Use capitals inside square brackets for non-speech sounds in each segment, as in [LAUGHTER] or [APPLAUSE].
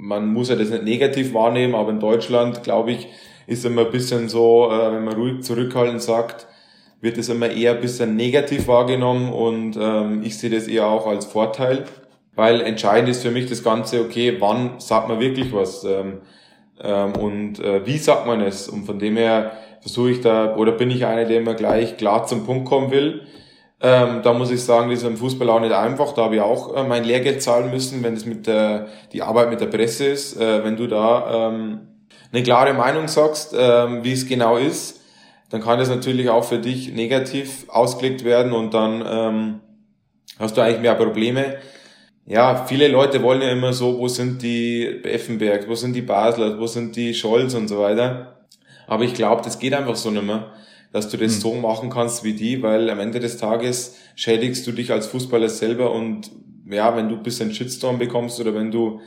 man muss ja das nicht negativ wahrnehmen, aber in Deutschland, glaube ich, ist immer ein bisschen so, äh, wenn man ruhig zurückhaltend sagt, wird es immer eher ein bisschen negativ wahrgenommen und ähm, ich sehe das eher auch als Vorteil, weil entscheidend ist für mich das Ganze, okay, wann sagt man wirklich was ähm, ähm, und äh, wie sagt man es und von dem her versuche ich da, oder bin ich einer, der immer gleich klar zum Punkt kommen will. Ähm, da muss ich sagen, das ist im Fußball auch nicht einfach. Da habe ich auch äh, mein Lehrgeld zahlen müssen, wenn das mit der die Arbeit mit der Presse ist. Äh, wenn du da ähm, eine klare Meinung sagst, ähm, wie es genau ist, dann kann das natürlich auch für dich negativ ausgelegt werden und dann ähm, hast du eigentlich mehr Probleme. Ja, viele Leute wollen ja immer so, wo sind die Effenberg, wo sind die Basler, wo sind die Scholz und so weiter. Aber ich glaube, das geht einfach so nicht mehr, dass du das mhm. so machen kannst wie die, weil am Ende des Tages schädigst du dich als Fußballer selber und ja, wenn du ein bisschen Shitstorm bekommst oder wenn du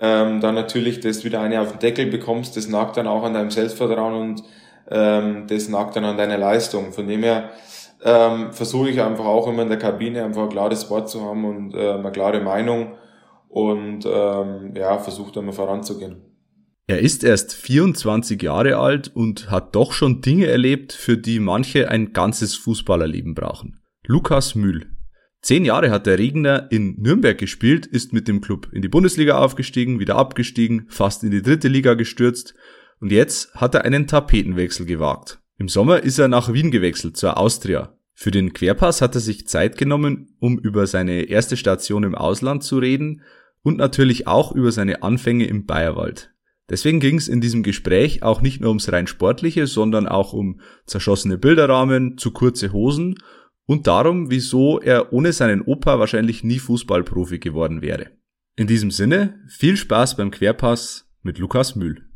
ähm, dann natürlich das wieder eine auf den Deckel bekommst, das nagt dann auch an deinem Selbstvertrauen und ähm, das nagt dann an deiner Leistung. Von dem her ähm, versuche ich einfach auch immer in der Kabine einfach ein klares Wort zu haben und äh, eine klare Meinung und ähm, ja, versuche dann mal voranzugehen. Er ist erst 24 Jahre alt und hat doch schon Dinge erlebt, für die manche ein ganzes Fußballerleben brauchen. Lukas Mühl. Zehn Jahre hat der Regner in Nürnberg gespielt, ist mit dem Club in die Bundesliga aufgestiegen, wieder abgestiegen, fast in die dritte Liga gestürzt und jetzt hat er einen Tapetenwechsel gewagt. Im Sommer ist er nach Wien gewechselt, zur Austria. Für den Querpass hat er sich Zeit genommen, um über seine erste Station im Ausland zu reden und natürlich auch über seine Anfänge im Bayerwald. Deswegen ging es in diesem Gespräch auch nicht nur ums rein sportliche, sondern auch um zerschossene Bilderrahmen, zu kurze Hosen und darum, wieso er ohne seinen Opa wahrscheinlich nie Fußballprofi geworden wäre. In diesem Sinne, viel Spaß beim Querpass mit Lukas Mühl.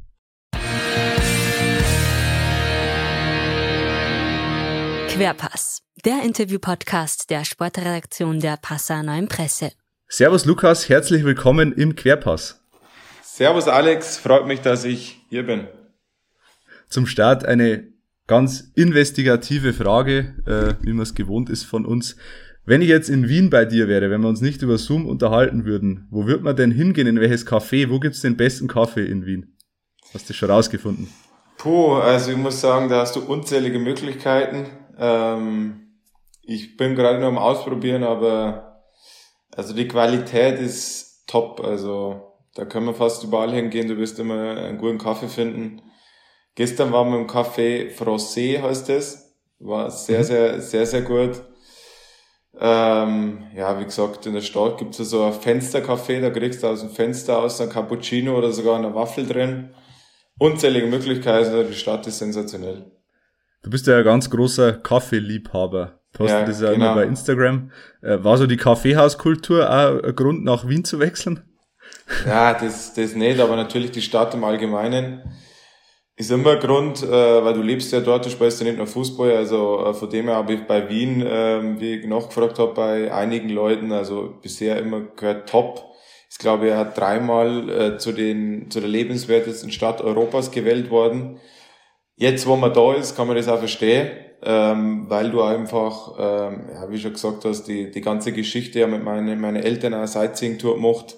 Querpass, der Interview-Podcast der Sportredaktion der Passauer Neuen Presse. Servus Lukas, herzlich willkommen im Querpass. Servus Alex, freut mich, dass ich hier bin. Zum Start eine ganz investigative Frage, äh, wie man es gewohnt ist von uns. Wenn ich jetzt in Wien bei dir wäre, wenn wir uns nicht über Zoom unterhalten würden, wo würde man denn hingehen? In welches Café? Wo gibt's den besten Kaffee in Wien? Hast du schon rausgefunden? Puh, also ich muss sagen, da hast du unzählige Möglichkeiten. Ähm, ich bin gerade nur am Ausprobieren, aber also die Qualität ist top. Also da können wir fast überall hingehen, du wirst immer einen guten Kaffee finden. Gestern waren wir im Café Francais, heißt es. War sehr, mhm. sehr, sehr, sehr gut. Ähm, ja, wie gesagt, in der Stadt gibt es so ein Fenstercafé, da kriegst du aus dem Fenster aus ein Cappuccino oder sogar eine Waffel drin. Unzählige Möglichkeiten, also die Stadt ist sensationell. Du bist ja ein ganz großer Kaffeeliebhaber. Postet ja, das ja genau. immer bei Instagram. Äh, war so die Kaffeehauskultur auch ein Grund, nach Wien zu wechseln? Ja, das, das nicht, aber natürlich die Stadt im Allgemeinen ist immer ein Grund, äh, weil du lebst ja dort, du spielst ja nicht nur Fußball, also äh, von dem her habe ich bei Wien, äh, wie ich nachgefragt habe, bei einigen Leuten, also bisher immer gehört top. Ich glaube, er hat dreimal äh, zu, den, zu der lebenswertesten Stadt Europas gewählt worden. Jetzt, wo man da ist, kann man das auch verstehen, ähm, weil du einfach, ähm, ja, wie schon gesagt hast, die, die ganze Geschichte ja mit meinen meine Eltern eine Sightseeing-Tour gemacht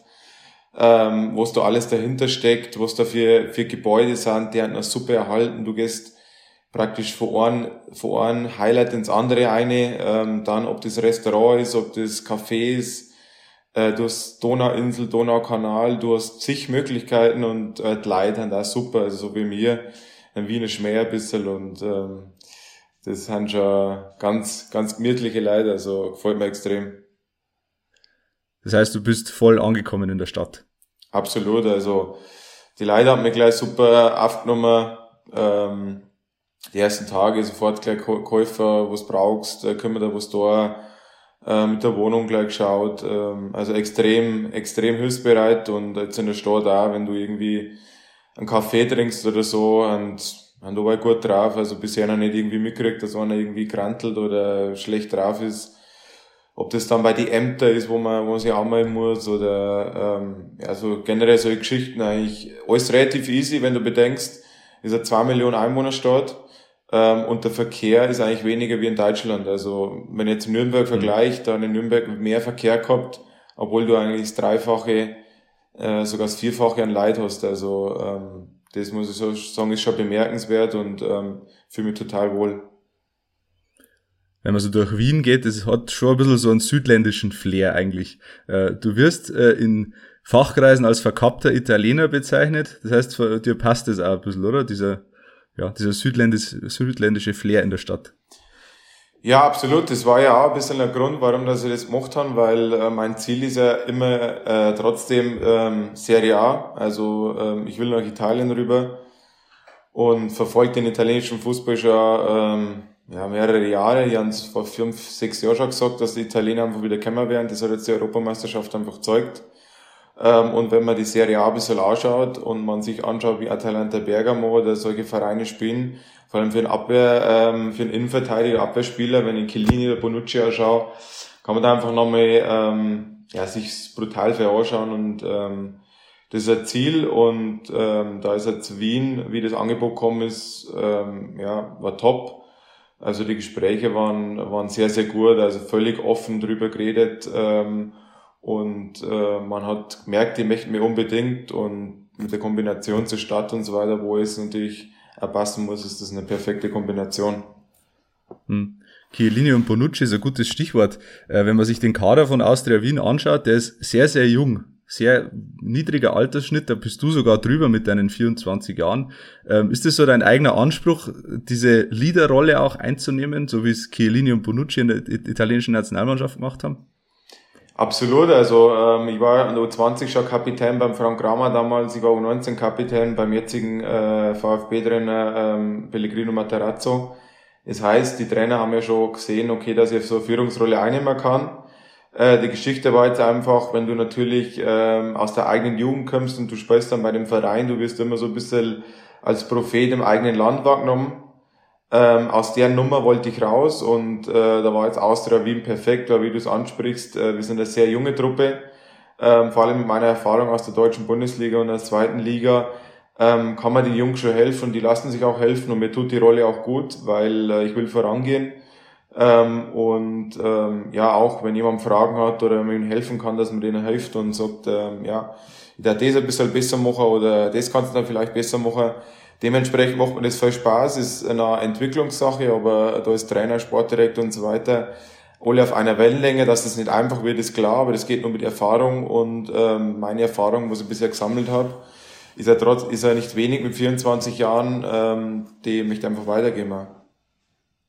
ähm, was da alles dahinter steckt, was da für, für Gebäude sind, die haben noch super erhalten. Du gehst praktisch von einem, von einem Highlight ins andere eine, ähm, dann ob das Restaurant ist, ob das Café ist, äh, du hast Donauinsel, Donaukanal, du hast zig Möglichkeiten und äh, die Leute haben auch super, also so wie mir, ein Wiener Schmäh ein bisschen und ähm, das sind schon ganz, ganz gemütliche Leute, also gefällt mir extrem. Das heißt, du bist voll angekommen in der Stadt. Absolut, also die Leute haben mich gleich super aufgenommen. Ähm, die ersten Tage sofort gleich Käufer, was brauchst, können wir da was da, äh, mit der Wohnung gleich geschaut. Ähm, also extrem, extrem hilfsbereit und jetzt in der Stadt auch, wenn du irgendwie einen Kaffee trinkst oder so und und da war gut drauf, also bisher noch nicht irgendwie mitgekriegt, dass einer irgendwie krantelt oder schlecht drauf ist ob das dann bei die Ämter ist, wo man, wo man sich anmelden muss oder ähm, ja, so generell solche Geschichten eigentlich alles relativ easy, wenn du bedenkst, ist eine 2 Millionen Einwohnerstadt ähm, und der Verkehr ist eigentlich weniger wie in Deutschland. Also wenn ich jetzt Nürnberg mhm. vergleicht, dann in Nürnberg mehr Verkehr gehabt, obwohl du eigentlich das Dreifache äh, sogar das Vierfache an Leid hast. Also ähm, das muss ich so sagen, ist schon bemerkenswert und ähm, fühle mich total wohl. Wenn man so durch Wien geht, das hat schon ein bisschen so einen südländischen Flair eigentlich. Äh, du wirst äh, in Fachkreisen als verkappter Italiener bezeichnet. Das heißt, dir passt das auch ein bisschen, oder? Dieser, ja, dieser südländische, südländische Flair in der Stadt. Ja, absolut. Das war ja auch ein bisschen der Grund, warum dass ich das gemacht habe, weil äh, mein Ziel ist ja immer äh, trotzdem ähm, Serie A. Also ähm, ich will nach Italien rüber und verfolge den italienischen Fußball schon ähm, ja, mehrere Jahre. Ich habe vor fünf, sechs Jahren schon gesagt, dass die Italiener einfach wieder kommen werden. Das hat jetzt die Europameisterschaft einfach gezeigt. Ähm, und wenn man die Serie A ein bisschen anschaut und man sich anschaut, wie Atalanta Bergamo oder solche Vereine spielen, vor allem für einen Abwehr, ähm, für einen Innenverteidiger, Abwehrspieler, wenn ich Chiellini oder Bonucci anschaue, kann man da einfach nochmal ähm, ja, sich brutal für anschauen und ähm, das ist ein Ziel und ähm, da ist jetzt Wien, wie das Angebot gekommen ist, ähm, ja, war top. Also die Gespräche waren, waren sehr, sehr gut, also völlig offen drüber geredet ähm, und äh, man hat gemerkt, die möchten mir unbedingt und mit der Kombination zur Stadt und so weiter, wo es natürlich passen muss, ist das eine perfekte Kombination. Hm. Chiellini und Bonucci ist ein gutes Stichwort. Äh, wenn man sich den Kader von Austria Wien anschaut, der ist sehr, sehr jung. Sehr niedriger Altersschnitt, da bist du sogar drüber mit deinen 24 Jahren. Ähm, ist das so dein eigener Anspruch, diese Leaderrolle auch einzunehmen, so wie es Chiellini und Bonucci in der italienischen Nationalmannschaft gemacht haben? Absolut, also ähm, ich war an U20 schon Kapitän beim Frank Kramer damals, ich war U19 Kapitän beim jetzigen äh, VfB-Trainer ähm, Pellegrino Materazzo. Das heißt, die Trainer haben ja schon gesehen, okay, dass ich so eine Führungsrolle einnehmen kann. Äh, die Geschichte war jetzt einfach, wenn du natürlich ähm, aus der eigenen Jugend kommst und du spielst dann bei dem Verein, du wirst immer so ein bisschen als Prophet im eigenen Land wahrgenommen ähm, aus der Nummer wollte ich raus und äh, da war jetzt Austria Wien perfekt, weil wie du es ansprichst, äh, wir sind eine sehr junge Truppe, ähm, vor allem mit meiner Erfahrung aus der deutschen Bundesliga und der zweiten Liga ähm, kann man den Jungs schon helfen und die lassen sich auch helfen und mir tut die Rolle auch gut, weil äh, ich will vorangehen. Ähm, und ähm, ja, auch wenn jemand Fragen hat oder man ihm helfen kann, dass man denen hilft und sagt, ähm, ja, ich darf das ein bisschen besser machen oder das kannst du dann vielleicht besser machen, Dementsprechend macht mir das viel Spaß, ist eine Entwicklungssache, aber da ist Trainer, Sportdirektor und so weiter alle auf einer Wellenlänge, dass das nicht einfach wird, ist klar, aber das geht nur mit Erfahrung und ähm, meine Erfahrung, was ich bisher gesammelt habe, ist ja trotz, ist ja nicht wenig mit 24 Jahren, ähm, die möchte einfach weitergeben.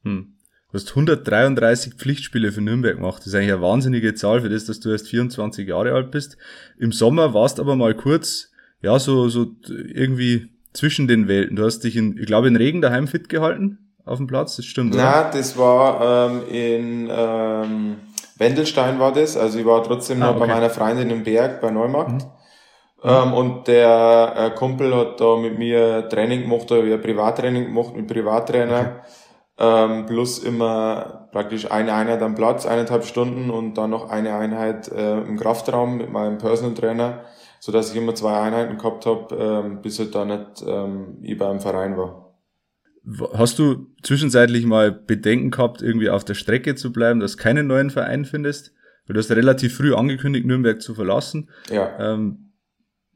Hm. Du hast 133 Pflichtspiele für Nürnberg gemacht. Das ist eigentlich eine wahnsinnige Zahl für das, dass du erst 24 Jahre alt bist. Im Sommer warst aber mal kurz, ja, so, so irgendwie zwischen den Welten. Du hast dich in, ich glaube, in Regen daheim fit gehalten auf dem Platz, das stimmt, oder? Na, das war ähm, in ähm, Wendelstein war das. Also ich war trotzdem ah, noch okay. bei meiner Freundin im Berg bei Neumarkt. Mhm. Ähm, und der äh, Kumpel hat da mit mir Training gemacht, oder ein Privattraining gemacht mit Privattrainer. Okay. Ähm, plus immer praktisch eine Einheit am Platz, eineinhalb Stunden und dann noch eine Einheit äh, im Kraftraum mit meinem Personal Trainer so dass ich immer zwei Einheiten gehabt habe, ähm, bis halt da nicht ähm, ich beim Verein war. Hast du zwischenzeitlich mal Bedenken gehabt, irgendwie auf der Strecke zu bleiben, dass du keinen neuen Verein findest? Weil du hast relativ früh angekündigt, Nürnberg zu verlassen. Ja. Ähm,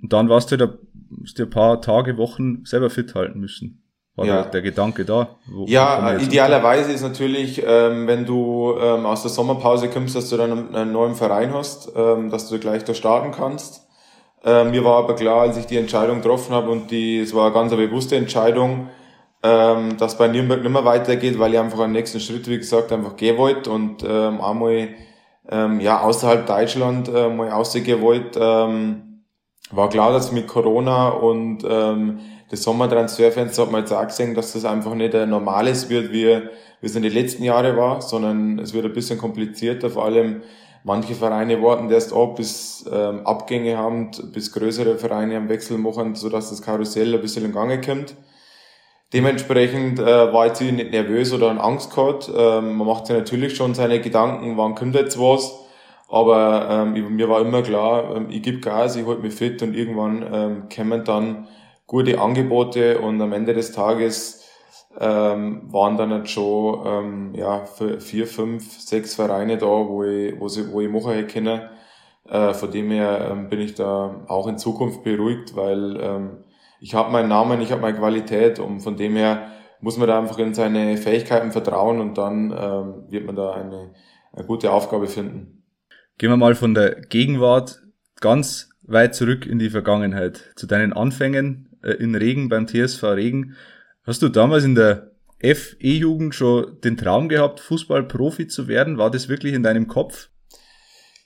und dann warst du da, hast du ein paar Tage, Wochen selber fit halten müssen. War ja. der Gedanke da? Wo, ja, idealerweise ist natürlich, ähm, wenn du ähm, aus der Sommerpause kommst, dass du dann einen, einen neuen Verein hast, ähm, dass du gleich da starten kannst. Äh, mir war aber klar, als ich die Entscheidung getroffen habe und die, es war eine ganz eine bewusste Entscheidung, ähm, dass bei Nürnberg nicht mehr weitergeht, weil ich einfach einen nächsten Schritt, wie gesagt, einfach gehen wollte und ähm, einmal ähm, ja, außerhalb Deutschland äh, mal ausgehen wollte. Ähm, war klar, dass mit Corona und ähm, das Sommertransferfenster hat man jetzt auch gesehen, dass das einfach nicht ein normales wird, wie, wie es in den letzten Jahren war, sondern es wird ein bisschen komplizierter, vor allem Manche Vereine warten erst ab, bis ähm, Abgänge haben, bis größere Vereine am Wechsel machen, sodass das Karussell ein bisschen in Gange kommt. Dementsprechend äh, war ich nicht nervös oder an Angst gehabt. Ähm, man macht sich natürlich schon seine Gedanken, wann kommt jetzt was. Aber ähm, mir war immer klar, ähm, ich gebe Gas, ich halte mich fit und irgendwann ähm, kommen dann gute Angebote und am Ende des Tages ähm, waren dann jetzt schon ähm, ja, vier, fünf, sechs Vereine da, wo ich, wo, sie, wo ich machen hätte können. Äh, von dem her ähm, bin ich da auch in Zukunft beruhigt, weil ähm, ich habe meinen Namen, ich habe meine Qualität und von dem her muss man da einfach in seine Fähigkeiten vertrauen und dann ähm, wird man da eine, eine gute Aufgabe finden. Gehen wir mal von der Gegenwart ganz weit zurück in die Vergangenheit, zu deinen Anfängen äh, in Regen beim TSV Regen. Hast du damals in der FE-Jugend schon den Traum gehabt, Fußballprofi zu werden? War das wirklich in deinem Kopf?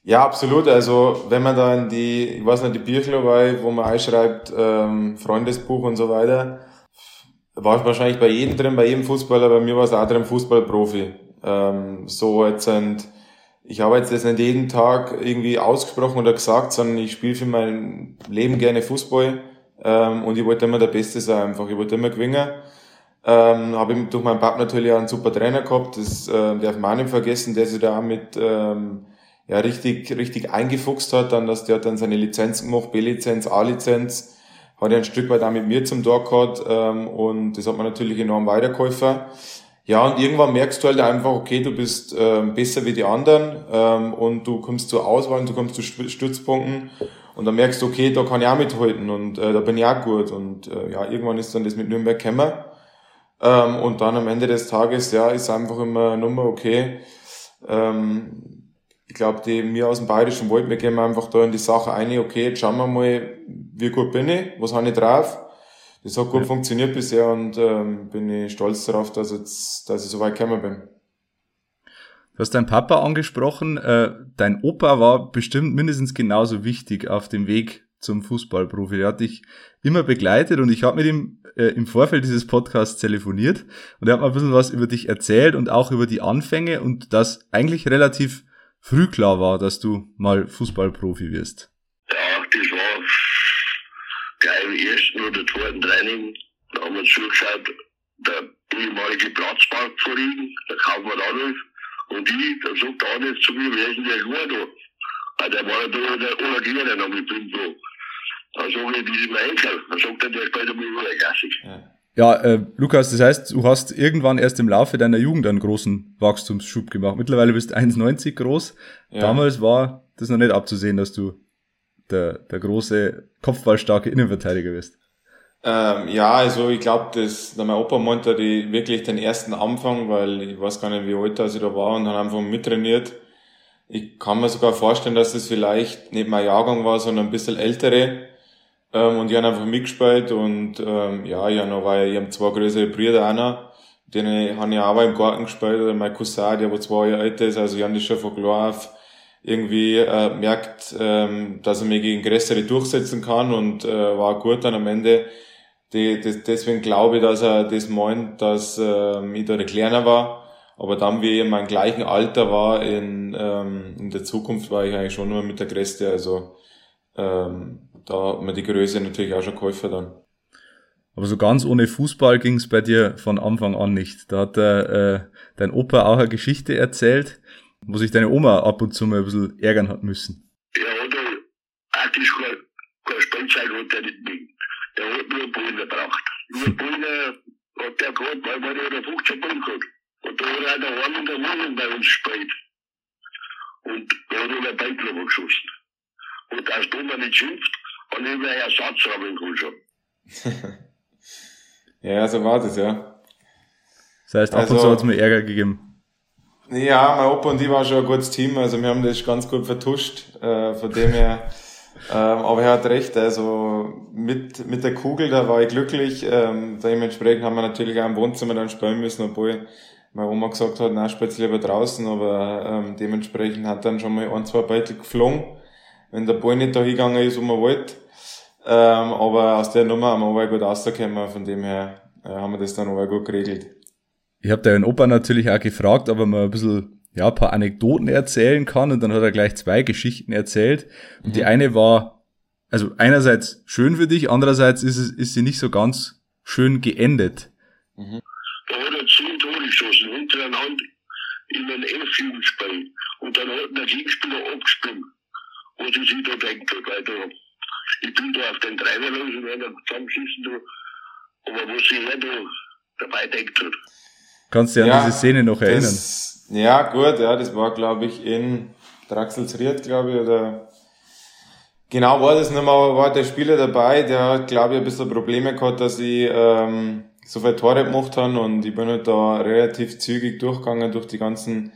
Ja, absolut. Also wenn man da in die, ich weiß nicht, die Bücher wo man einschreibt, ähm, Freundesbuch und so weiter, war wahrscheinlich bei jedem drin, bei jedem Fußballer, bei mir war es auch drin, Fußballprofi. Ähm, so jetzt sind, ich habe jetzt das nicht jeden Tag irgendwie ausgesprochen oder gesagt, sondern ich spiele für mein Leben gerne Fußball ähm, und ich wollte immer der Beste sein einfach. Ich wollte immer gewinnen. Ähm, habe durch meinen Papa natürlich auch einen super Trainer gehabt, das äh, darf man auch nicht vergessen, der sich da auch mit ähm, ja, richtig, richtig eingefuchst hat, dann, dass der hat dann seine Lizenzen gemacht, B-Lizenz, A-Lizenz, hat er ein Stück weit auch mit mir zum Tor gehabt ähm, und das hat man natürlich enorm weitergeholfen. Ja, und irgendwann merkst du halt einfach, okay, du bist ähm, besser wie die anderen ähm, und du kommst zur Auswahl und du kommst zu Stützpunkten und dann merkst du, okay, da kann ich auch mithalten und äh, da bin ich auch gut und äh, ja, irgendwann ist dann das mit Nürnberg gekommen ähm, und dann am Ende des Tages, ja, ist einfach immer eine Nummer, okay, ähm, ich glaube, die mir aus dem Bayerischen Wald, wir gehen einfach da in die Sache ein, okay, jetzt schauen wir mal, wie gut bin ich, was habe ich drauf. Das hat gut ja. funktioniert bisher und ähm, bin ich stolz darauf, dass, jetzt, dass ich so weit gekommen bin. Du hast deinen Papa angesprochen. Äh, dein Opa war bestimmt mindestens genauso wichtig auf dem Weg zum Fußballprofi. Er hat dich immer begleitet und ich habe mit ihm äh, im Vorfeld dieses Podcasts telefoniert und er hat mir ein bisschen was über dich erzählt und auch über die Anfänge und das eigentlich relativ früh klar war, dass du mal Fußballprofi wirst? Ja, das war gleich im ersten oder zweiten Training. Da haben wir zugeschaut, der ehemalige Platzpark vor Riegen, der Kaufmann Adolf, und ich, da sagt der Adolf zu mir, wer ist denn der da? Ah, der war da der Obergehrer noch mit dem so. Dann sage ich, das ist mein Enkel. Dann sagt er, der einmal über der Gasse. Ja. Ja, äh, Lukas, das heißt, du hast irgendwann erst im Laufe deiner Jugend einen großen Wachstumsschub gemacht. Mittlerweile bist du 1,90 groß. Ja. Damals war das noch nicht abzusehen, dass du der, der große, kopfballstarke Innenverteidiger bist. Ähm, ja, also ich glaube, dass mein Opa meinte die wirklich den ersten Anfang, weil ich weiß gar nicht, wie alt ich da war und dann einfach mittrainiert. Ich kann mir sogar vorstellen, dass das vielleicht nicht mein Jahrgang war, sondern ein bisschen ältere ähm, und die haben einfach mitgespielt und ähm, ja, ich habe weil ich habe zwei größere Brüder auch noch, denen habe ich auch im Garten gespielt, oder mein Cousin, der wo zwei Jahre älter ist, also ich habe das schon von klar auf irgendwie äh, merkt, ähm, dass er mich gegen größere durchsetzen kann und äh, war gut dann am Ende. Die, das, deswegen glaube ich, dass er das meint, dass äh, ich da der Kleiner war. Aber dann, wie ich in meinem gleichen Alter war, in, ähm, in der Zukunft war ich eigentlich schon nur mit der Größte. Also ähm, da hat mir die Größe natürlich auch schon geholfen dann. Aber so ganz ohne Fußball ging es bei dir von Anfang an nicht. Da hat der, äh, dein Opa auch eine Geschichte erzählt, wo sich deine Oma ab und zu mal ein bisschen ärgern hat müssen. Ja, oder praktisch keine, keine Spielzeit hat er nicht Der hat nur Bullen gebracht. Nur Bullen hat der gehabt, weil wir da 15 Bullen gehabt. Und da hat er daheim in der Wohnung bei uns gespielt. Und da hat er einen Beinklober geschossen. Und als du mir nicht schimpft, und über Ersatz habe ich schon. [LAUGHS] ja, so war das, ja. Das heißt, ab also, und zu hat es mir Ärger gegeben. Ja, mein Opa und ich waren schon ein gutes Team, also wir haben das ganz gut vertuscht, äh, von dem her. Ähm, aber er hat recht, also mit, mit der Kugel, da war ich glücklich. Ähm, dementsprechend haben wir natürlich auch im Wohnzimmer dann spielen müssen, obwohl meine Oma gesagt hat, nein, spielst lieber draußen, aber ähm, dementsprechend hat dann schon mal ein, zwei Beutel geflogen, wenn der Ball nicht da hingegangen ist, wo man wollte. Ähm, aber aus der Nummer haben wir gut rausgekommen, von dem her äh, haben wir das dann aber gut geregelt. Ich habe deinen Opa natürlich auch gefragt, ob er mal ein bisschen, ja, ein paar Anekdoten erzählen kann und dann hat er gleich zwei Geschichten erzählt. Und mhm. die eine war, also einerseits schön für dich, andererseits ist es, ist sie nicht so ganz schön geendet. Mhm. Da hat er zehn Tore geschossen, hintereinander in einem Elfjugendspiel. Und dann hat der Gegenspieler abgesprungen, was ich sich da denkt hat, weil da ich bin da auf den Treiber los und werde zusammenschießen, da, aber was sich er da dabei denkt hat. Kannst du dich ja, an diese Szene noch erinnern? Das, ja, gut, ja, das war, glaube ich, in Draxelsried, glaube ich, oder Genau war das nicht mehr, aber war der Spieler dabei, der hat, glaube ich, ein bisschen Probleme gehabt, dass ich ähm, so viele Tore gemacht habe und ich bin halt da relativ zügig durchgegangen durch die ganzen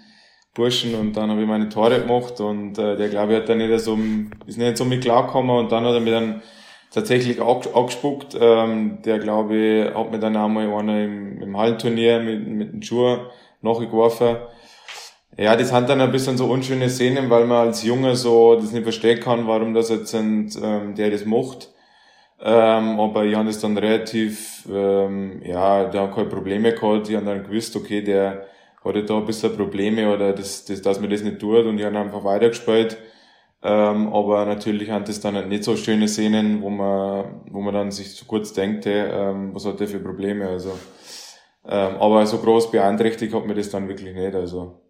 Burschen und dann habe ich meine Tore gemacht und äh, der, glaube ich, hat dann nicht so, ist nicht so mit klargekommen und dann hat er mir dann tatsächlich angespuckt. Ähm, der, glaube ich, hat mir dann einmal einer im, im Hallenturnier mit, mit dem Schuh nachgeworfen. Ja, das sind dann ein bisschen so unschöne Szenen, weil man als Junge so das nicht verstehen kann, warum das jetzt sind, ähm, der das macht. Ähm, aber ich habe das dann relativ, ähm, ja, da haben keine Probleme gehabt. Ich habe dann gewusst, okay, der hat da ein bisschen Probleme oder das, das, dass man das nicht tut und ich habe einfach weitergespielt. Ähm, aber natürlich haben das dann nicht so schöne Szenen, wo man, wo man dann sich so kurz denkt, ähm, was hat der für Probleme, also. Ähm, aber so groß beeinträchtigt hat mir das dann wirklich nicht, also.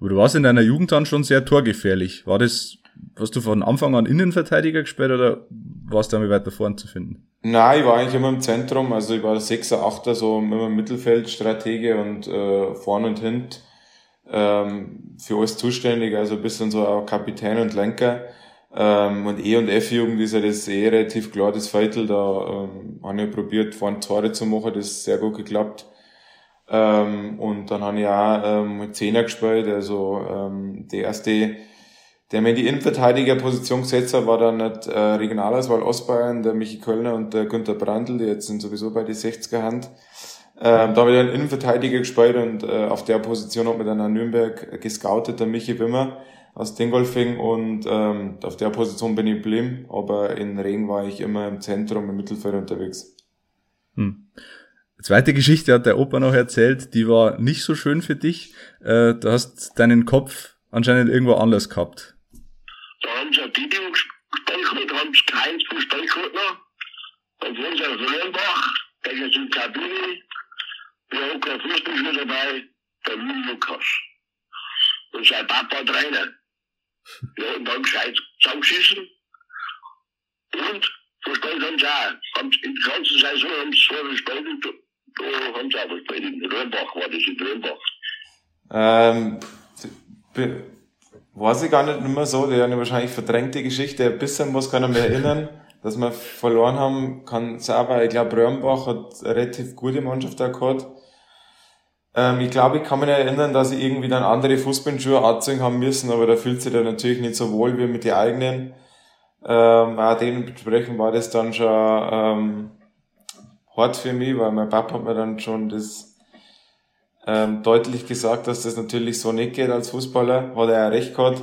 Aber du warst in deiner Jugend dann schon sehr torgefährlich. War das, hast du von Anfang an Innenverteidiger gespielt oder warst du damit weiter vorn zu finden? Nein, ich war eigentlich immer im Zentrum, also ich war Sechser, Achter, so immer im Mittelfeld, Stratege und äh, vorn und hint ähm, für alles zuständig, also ein bisschen so auch Kapitän und Lenker. Ähm, und E und F-Jugend ist ja das eh relativ klar, das Viertel, da ähm, habe ich probiert, vorne Tore zu machen, das ist sehr gut geklappt. Ähm, und dann habe ich auch ähm, mit Zehner gespielt, also ähm, der erste, der mir in die Innenverteidigerposition gesetzt hat, war dann nicht äh, Regionalauswahl Ostbayern, der Michi Kölner und der Günther Brandl, die jetzt sind sowieso bei die 60er Hand. Ähm, da habe ich dann Innenverteidiger gespielt und äh, auf der Position hat mir dann an Nürnberg gescoutet, der Michi Wimmer aus Dingolfing und ähm, auf der Position bin ich geblieben, aber in Regen war ich immer im Zentrum, im Mittelfeld unterwegs. Hm. Zweite Geschichte hat der Opa noch erzählt, die war nicht so schön für dich. Äh, du hast deinen Kopf anscheinend irgendwo anders gehabt. Da haben sie ein Video da haben sie keins gespielt noch. Und wo sie auf Röhrenbach, der ist in Kabine, wir haben kein Fußballspieler dabei, der Lukas. Und sein Papa Trainer. Ja, und dann gescheit zusammengeschissen. Und verspielt haben sie auch. Haben, in der ganzen Saison haben sie zwar gespielt, da haben sie auch gespielt. In Röhrenbach war das in Röhrenbach. Ähm, weiß ich gar nicht mehr so, die haben wahrscheinlich verdrängte Geschichte. Ein bisschen kann ich mich erinnern, dass wir verloren haben, kann es aber, ich glaube, Röhrenbach hat eine relativ gute Mannschaft da gehabt. Ähm, ich glaube, ich kann mich erinnern, dass ich irgendwie dann andere Fußballschuhe anziehen haben müssen, aber da fühlt sich dann natürlich nicht so wohl wie mit den eigenen. Ähm, auch dementsprechend war das dann schon ähm, hart für mich, weil mein Papa hat mir dann schon das ähm, deutlich gesagt, dass das natürlich so nicht geht als Fußballer. Hat er ja recht gehabt.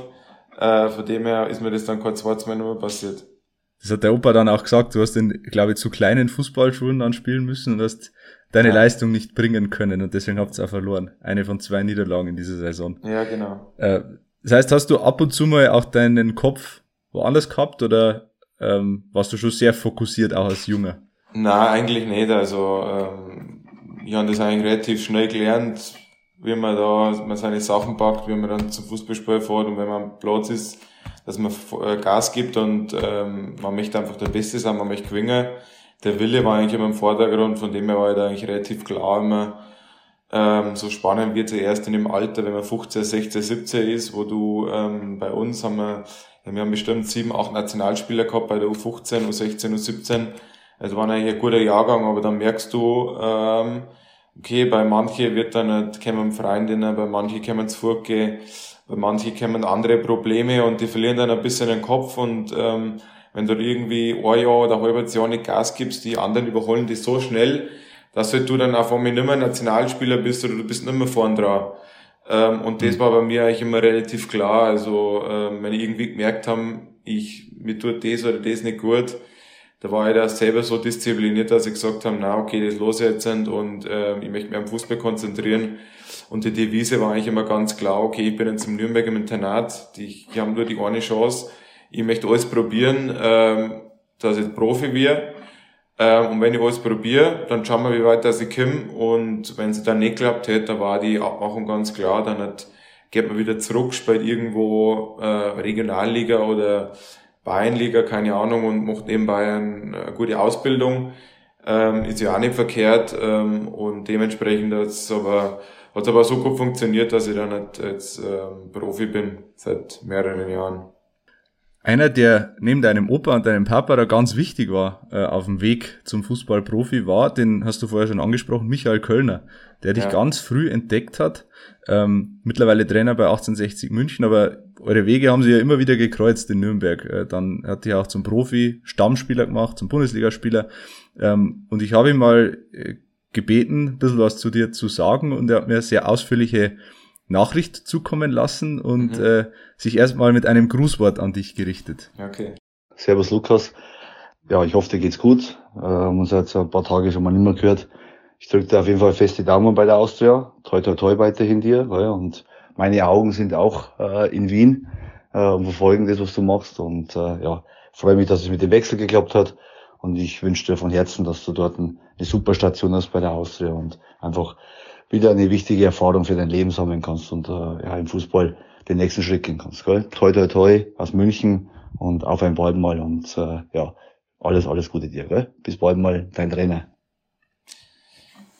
Äh, von dem her ist mir das dann kein zweites Mal mehr passiert. Das hat der Opa dann auch gesagt, du hast in, glaube ich, zu kleinen Fußballschulen dann spielen müssen und hast deine ja. Leistung nicht bringen können und deswegen habt ihr auch verloren. Eine von zwei Niederlagen in dieser Saison. Ja, genau. Äh, das heißt, hast du ab und zu mal auch deinen Kopf woanders gehabt oder ähm, warst du schon sehr fokussiert auch als Junger? Nein, eigentlich nicht. Also ähm, ich habe das eigentlich relativ schnell gelernt, wie man da man seine Sachen packt, wie man dann zum Fußballspiel fährt und wenn man am Platz ist, dass man äh, Gas gibt und ähm, man möchte einfach der Beste sein, man möchte gewinnen. Der Wille war eigentlich immer im Vordergrund, von dem her war da eigentlich relativ klar immer, ähm, so spannend wird es erst in dem Alter, wenn man 15, 16, 17 ist, wo du ähm, bei uns haben wir wir haben bestimmt sieben, acht Nationalspieler gehabt bei der U15, U16, U17. Also war eigentlich ein guter Jahrgang, aber dann merkst du, ähm, okay, bei manchen wird dann nicht, kommen Freundinnen, bei manchen kommen Furke, bei manchen kommen andere Probleme und die verlieren dann ein bisschen den Kopf und ähm, wenn du irgendwie ein Jahr oder ein halbes Jahr nicht Gas gibst, die anderen überholen dich so schnell, dass halt du dann auf einmal nicht mehr Nationalspieler bist oder du bist nicht mehr vorn dran. Ähm, und das mhm. war bei mir eigentlich immer relativ klar. Also, ähm, wenn ich irgendwie gemerkt habe, ich, mir tut das oder das nicht gut, da war ich da selber so diszipliniert, dass ich gesagt habe, na okay, das los jetzt und äh, ich möchte mich am Fußball konzentrieren. Und die Devise war eigentlich immer ganz klar, okay, ich bin jetzt im Nürnberg im Internat, die, die haben nur die eine Chance, ich möchte alles probieren, ähm, dass ich Profi werde. Ähm, und wenn ich alles probiere, dann schauen wir, wie weit dass ich komme. Und wenn es dann nicht klappt hätte, dann war die Abmachung ganz klar. Dann hat, geht man wieder zurück, spielt irgendwo äh, Regionalliga oder Bayernliga, keine Ahnung, und macht nebenbei eine gute Ausbildung. Ähm, ist ja auch nicht verkehrt. Ähm, und dementsprechend hat es aber, hat's aber so gut funktioniert, dass ich dann nicht jetzt ähm, Profi bin seit mehreren Jahren. Einer, der neben deinem Opa und deinem Papa da ganz wichtig war äh, auf dem Weg zum Fußballprofi, war, den hast du vorher schon angesprochen, Michael Kölner, der dich ja. ganz früh entdeckt hat. Ähm, mittlerweile Trainer bei 1860 München, aber eure Wege haben sie ja immer wieder gekreuzt in Nürnberg. Äh, dann hat dich auch zum Profi, Stammspieler gemacht, zum Bundesligaspieler. Ähm, und ich habe ihn mal äh, gebeten, ein bisschen was zu dir zu sagen und er hat mir sehr ausführliche Nachricht zukommen lassen und mhm. äh, sich erstmal mit einem Grußwort an dich gerichtet. Okay. Servus Lukas. Ja, ich hoffe, dir geht's gut. Äh, haben uns jetzt ein paar Tage schon mal nicht mehr gehört. Ich drücke dir auf jeden Fall feste Daumen bei der Austria. Toi, toi, toi weiterhin dir. Ja, und meine Augen sind auch äh, in Wien äh, und verfolgen das, was du machst. Und äh, ja, freue mich, dass es mit dem Wechsel geklappt hat. Und ich wünsche dir von Herzen, dass du dort eine super Station hast bei der Austria und einfach wieder eine wichtige Erfahrung für dein Leben sammeln kannst und äh, ja, im Fußball den nächsten Schritt gehen kannst. Gell? Toi, toi, toi aus München und auf ein bald mal und äh, ja, alles, alles Gute dir. Gell? Bis bald mal, dein Trainer.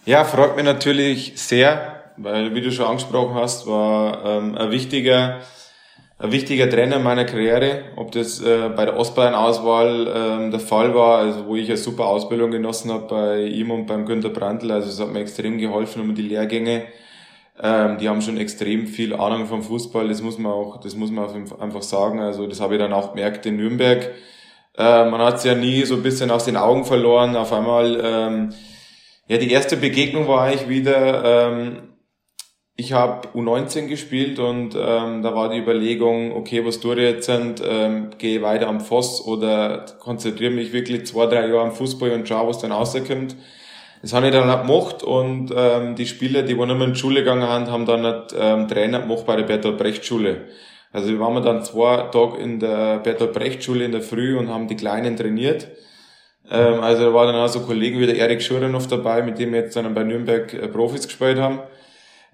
Ja, freut mich natürlich sehr, weil, wie du schon angesprochen hast, war ähm, ein wichtiger ein wichtiger Trainer meiner Karriere, ob das äh, bei der Ostbayern-Auswahl ähm, der Fall war, also wo ich eine super Ausbildung genossen habe bei ihm und beim Günter Brandl, also es hat mir extrem geholfen um die Lehrgänge. Ähm, die haben schon extrem viel Ahnung vom Fußball, das muss man auch, das muss man einfach sagen. Also das habe ich dann auch gemerkt in Nürnberg. Äh, man hat es ja nie so ein bisschen aus den Augen verloren. Auf einmal, ähm, ja, die erste Begegnung war eigentlich wieder, ähm, ich habe U19 gespielt und ähm, da war die Überlegung, okay, was tue ich jetzt? Ähm, gehe weiter am Voss oder konzentriere mich wirklich zwei, drei Jahre am Fußball und schaue, was dann rauskommt. Das habe ich dann auch gemacht und ähm, die Spieler, die wo nicht mehr in die Schule gegangen haben, haben dann nicht, ähm, Trainer gemacht bei der Bertolt Brecht Schule. Also wir waren dann zwei Tage in der Bertolt Brecht Schule in der Früh und haben die Kleinen trainiert. Ähm, also da waren dann auch so Kollegen wie der Erik Schurenhoff dabei, mit dem wir jetzt dann bei Nürnberg äh, Profis gespielt haben.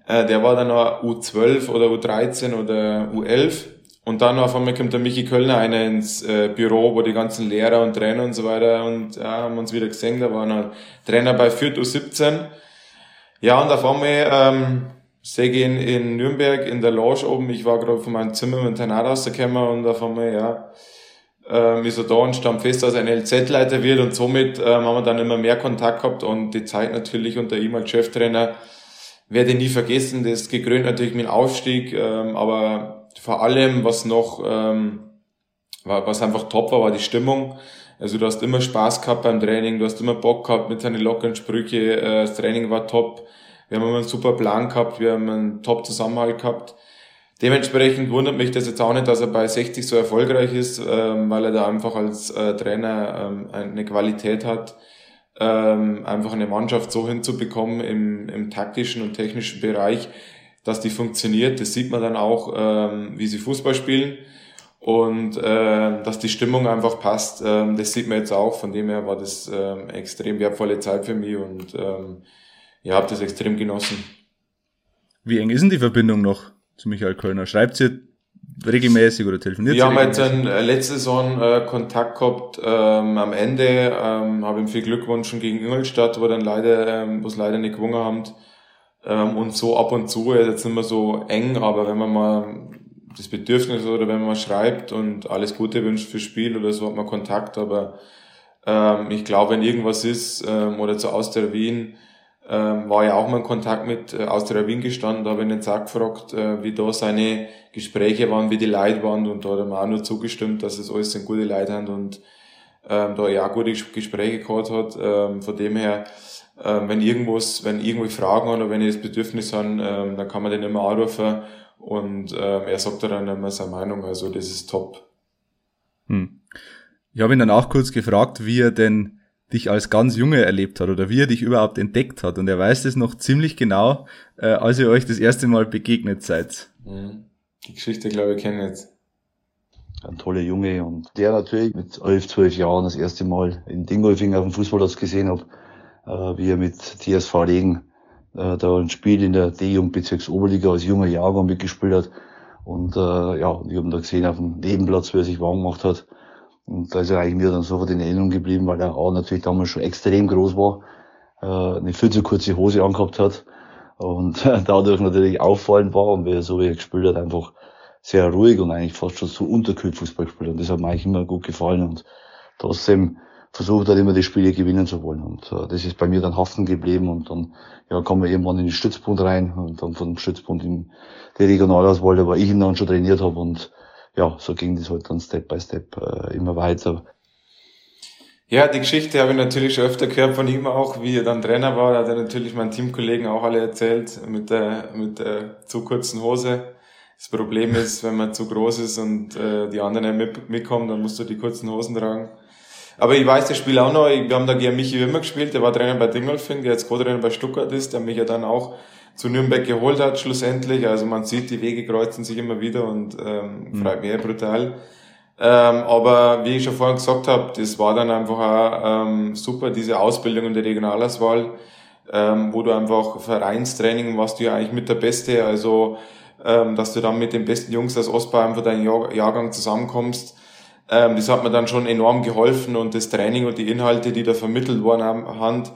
Äh, der war dann noch U12 oder U13 oder U11. Und dann auf einmal kommt der Michi Kölner einer ins äh, Büro, wo die ganzen Lehrer und Trainer und so weiter und ja, haben uns wieder gesehen, da war noch Trainer bei Fürth U17. Ja, und auf einmal ähm, sehe ich ihn in Nürnberg in der Lounge oben. Ich war gerade von meinem Zimmer mit Internat rausgekommen und auf einmal, ja, ähm, ist er da und stand fest, dass er ein LZ-Leiter wird und somit ähm, haben wir dann immer mehr Kontakt gehabt und die Zeit natürlich unter ihm als Cheftrainer werde nie vergessen, das gekrönt natürlich mit dem Aufstieg, ähm, aber vor allem, was noch, ähm, was einfach top war, war die Stimmung. Also du hast immer Spaß gehabt beim Training, du hast immer Bock gehabt mit seinen lockeren Sprüche, äh, das Training war top, wir haben immer einen super Plan gehabt, wir haben einen top Zusammenhalt gehabt. Dementsprechend wundert mich das jetzt auch nicht, dass er bei 60 so erfolgreich ist, ähm, weil er da einfach als äh, Trainer ähm, eine Qualität hat, ähm, einfach eine Mannschaft so hinzubekommen im, im taktischen und technischen Bereich, dass die funktioniert. Das sieht man dann auch, ähm, wie sie Fußball spielen und äh, dass die Stimmung einfach passt. Ähm, das sieht man jetzt auch. Von dem her war das ähm, extrem wertvolle Zeit für mich und ähm, ja, habe das extrem genossen. Wie eng ist denn die Verbindung noch zu Michael Kölner? Schreibt sie regelmäßig oder telefoniert Wir haben jetzt ein, äh, letzte Saison äh, Kontakt gehabt. Ähm, am Ende ähm, habe ihm viel Glückwunsch gegen Ingolstadt, wo dann leider, ähm, wo es leider nicht gewonnen haben. Ähm, und so ab und zu, ist jetzt nicht mehr so eng, aber wenn man mal das Bedürfnis oder wenn man schreibt und alles Gute wünscht fürs Spiel oder so, hat man Kontakt. Aber ähm, ich glaube, wenn irgendwas ist ähm, oder zu Austria Wien, ähm, war ja auch mal in Kontakt mit äh, Austria Wien gestanden, da habe ich ihn jetzt gefragt, äh, wie da seine Gespräche waren, wie die Leute waren und da hat er mir auch nur zugestimmt, dass es alles sind gute Leute haben und ähm, da ja auch gute Gespräche gehabt hat. Ähm, von dem her, ähm, wenn irgendwas, wenn irgendwie Fragen oder wenn ich das Bedürfnis haben, ähm, dann kann man den immer anrufen und ähm, er sagt dann immer seine Meinung, also das ist top. Hm. Ich habe ihn dann auch kurz gefragt, wie er denn dich als ganz Junge erlebt hat oder wie er dich überhaupt entdeckt hat. Und er weiß es noch ziemlich genau, äh, als ihr euch das erste Mal begegnet seid. Mhm. Die Geschichte, glaube ich, kenne ich jetzt. Ein toller Junge und der natürlich mit elf, zwölf Jahren das erste Mal in Dingolfing auf dem Fußballplatz gesehen habe, äh, wie er mit TSV Regen äh, da ein Spiel in der D-Jugendbezirksoberliga als junger Jahrgang mitgespielt hat. Und äh, ja, ich habe ihn da gesehen auf dem Nebenplatz, wie er sich warm gemacht hat. Und da ist er eigentlich mir dann sofort in Erinnerung geblieben, weil er auch natürlich damals schon extrem groß war, äh, eine viel zu kurze Hose angehabt hat und [LAUGHS] dadurch natürlich auffallend war und wie er so wie er gespielt hat, einfach sehr ruhig und eigentlich fast schon so unterkühlt Fußball gespielt. Und das hat mir eigentlich immer gut gefallen und trotzdem versucht hat immer die Spiele gewinnen zu wollen. Und äh, das ist bei mir dann haften geblieben und dann ja, kommen wir irgendwann in den Stützpunkt rein und dann von dem Stützpunkt in die Regionalauswahl, da war ich ihn dann schon trainiert habe und ja, so ging das halt dann Step by Step äh, immer weiter. Ja, die Geschichte habe ich natürlich schon öfter gehört von ihm auch, wie er dann Trainer war. Da hat er natürlich meinen Teamkollegen auch alle erzählt mit der, mit der zu kurzen Hose. Das Problem ist, wenn man zu groß ist und äh, die anderen mit, mitkommen, dann musst du die kurzen Hosen tragen. Aber ich weiß das Spiel auch noch, wir haben da gegen Michi Wimmer gespielt, der war Trainer bei Dingolfing, der jetzt Co-Trainer bei Stuttgart ist, der mich ja dann auch zu Nürnberg geholt hat schlussendlich. Also man sieht, die Wege kreuzen sich immer wieder und ähm, mhm. freut mich brutal. Ähm, aber wie ich schon vorhin gesagt habe, das war dann einfach auch ähm, super, diese Ausbildung in der Regionalauswahl, ähm, wo du einfach Vereinstraining warst du ja eigentlich mit der Beste, also ähm, dass du dann mit den besten Jungs aus Ostbayern von deinem Jahr Jahrgang zusammenkommst. Ähm, das hat mir dann schon enorm geholfen und das Training und die Inhalte, die da vermittelt wurden am Hand,